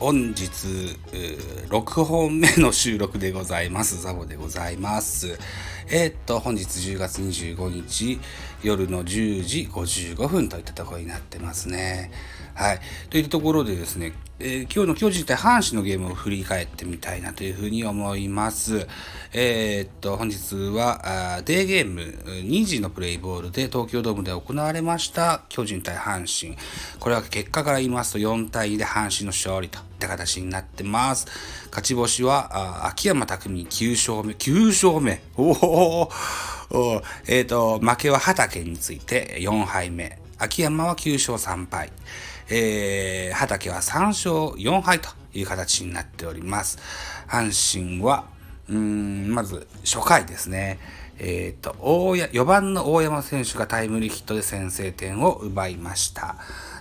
本日、6本目の収録でございます。ザボでございます。えー、っと、本日10月25日、夜の10時55分といったところになってますね。はい。といったところでですね、えー、今日の巨人対阪神のゲームを振り返ってみたいなというふうに思います。えー、っと、本日はデーゲーム2時のプレイボールで東京ドームで行われました巨人対阪神。これは結果から言いますと4対2で阪神の勝利とった形になってます。勝ち星は秋山匠9勝目。9勝目おおえっ、と、負けは畑について4敗目。秋山は9勝3敗。えー、畑は3勝4敗という形になっております。阪神は、うん、まず初回ですね。えっ、ー、と、4番の大山選手がタイムリーヒットで先制点を奪いました。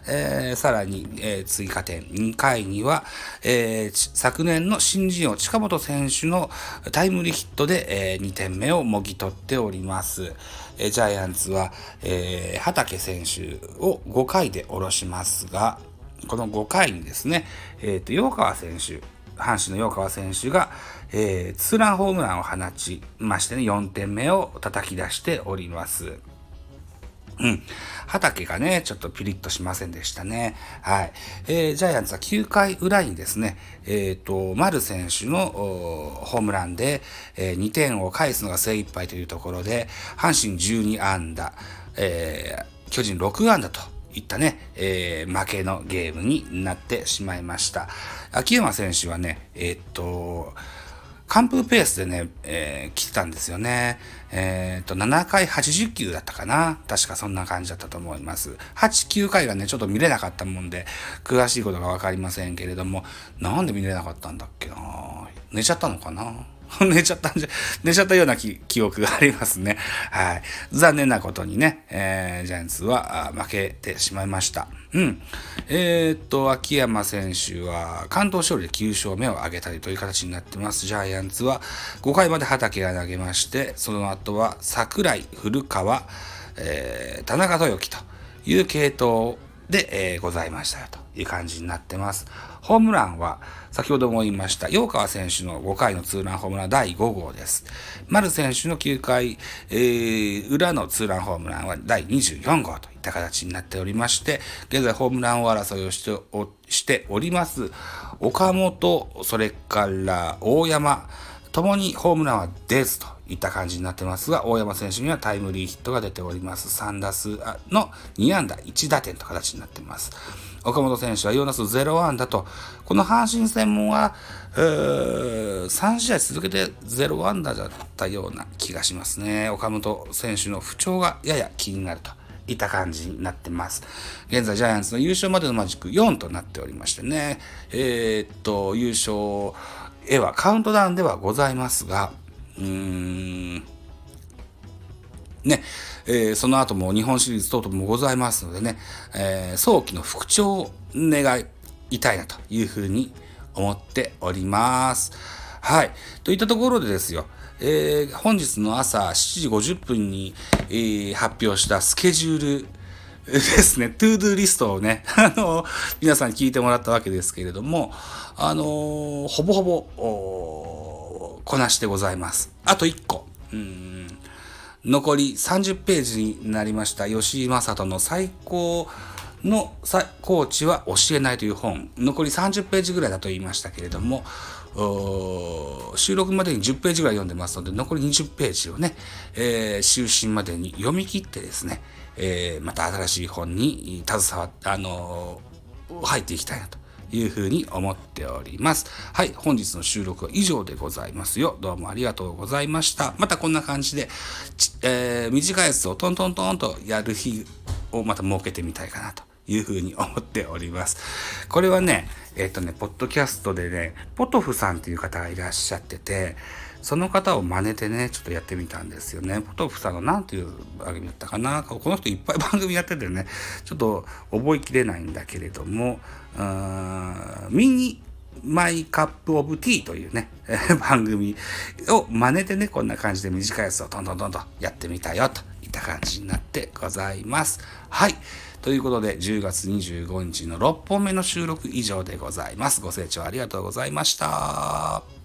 えー、さらに、えー、追加点、2回には、えー、昨年の新人王近本選手のタイムリーヒットで、えー、2点目をもぎ取っております。えー、ジャイアンツは、えー、畑選手を5回で下ろしますが、この5回にですね、え、ー、と、洋川選手、阪神の洋川選手が、えー、ツーランホームランを放ちましてね、4点目を叩き出しております。うん。畑がね、ちょっとピリッとしませんでしたね。はい。えー、ジャイアンツは9回裏にですね、えっ、ー、と、丸選手のホームランで、えー、2点を返すのが精一杯というところで、阪神12安打、えー、巨人6安打といったね、えー、負けのゲームになってしまいました。秋山選手はね、えっ、と、完封ペースでね、えー、来てたんですよね。えっ、と、7回80球だったかな確かそんな感じだったと思います。8、9回がね、ちょっと見れなかったもんで、詳しいことがわかりませんけれども、なんで見れなかったんだっけな寝ちゃったのかな 寝ちゃったんじゃ、寝ちゃったような記憶がありますね。はい。残念なことにね、えー、ジャイアンツは負けてしまいました。うん。えー、っと、秋山選手は関東勝利で9勝目を挙げたりという形になってます。ジャイアンツは5回まで畑が投げまして、その後は桜井、古川、えー、田中豊樹という系統で、えー、ございましたよという感じになってます。ホームランは、先ほども言いました、洋川選手の5回のツーランホームラン第5号です。丸選手の9回、えー、裏のツーランホームランは第24号といった形になっておりまして、現在ホームラン王争いをしておしております。岡本、それから大山、ともにホームランは出ずといった感じになってますが、大山選手にはタイムリーヒットが出ております。3打数の2安打1打点と形になっています。岡本選手は4打数0安打と、この阪神戦もは、3試合続けて0安打だったような気がしますね。岡本選手の不調がやや気になると。いった感じになってます。現在ジャイアンツの優勝までのマジック4となっておりましてね、えー、っと、優勝へはカウントダウンではございますが、うーん、ね、えー、その後も日本シリーズ等々もございますのでね、えー、早期の復調を願いたいなというふうに思っております。はい。といったところでですよ、えー、本日の朝7時50分に、えー、発表したスケジュール ですね、 to do list をね、あの、皆さんに聞いてもらったわけですけれども、あの、ほぼほぼ、こなしてございます。あと1個。うん残り30ページになりました吉井理人の最高のコーチは教えないという本残り30ページぐらいだと言いましたけれども収録までに10ページぐらい読んでますので残り20ページをね、えー、就寝までに読み切ってですね、えー、また新しい本に携わって、あのー、入っていきたいなというふうに思っております。はい、本日の収録は以上でございますよ。どうもありがとうございました。またこんな感じで、えー、短いやつをトントントンとやる日をまた設けてみたいかなというふうに思っております。これはね、えっ、ー、とね、ポッドキャストでね、ポトフさんっていう方がいらっしゃってて、その方を真似てね、ちょっとやってみたんですよね。ポトフさんの何ていう番組だったかな。この人いっぱい番組やっててね、ちょっと覚えきれないんだけれども、うーんミニマイカップオブティーというね、番組を真似てね、こんな感じで短いやつをトントントンとやってみたよといった感じになってございますはいということで10月25日の6本目の収録以上でございますご清聴ありがとうございました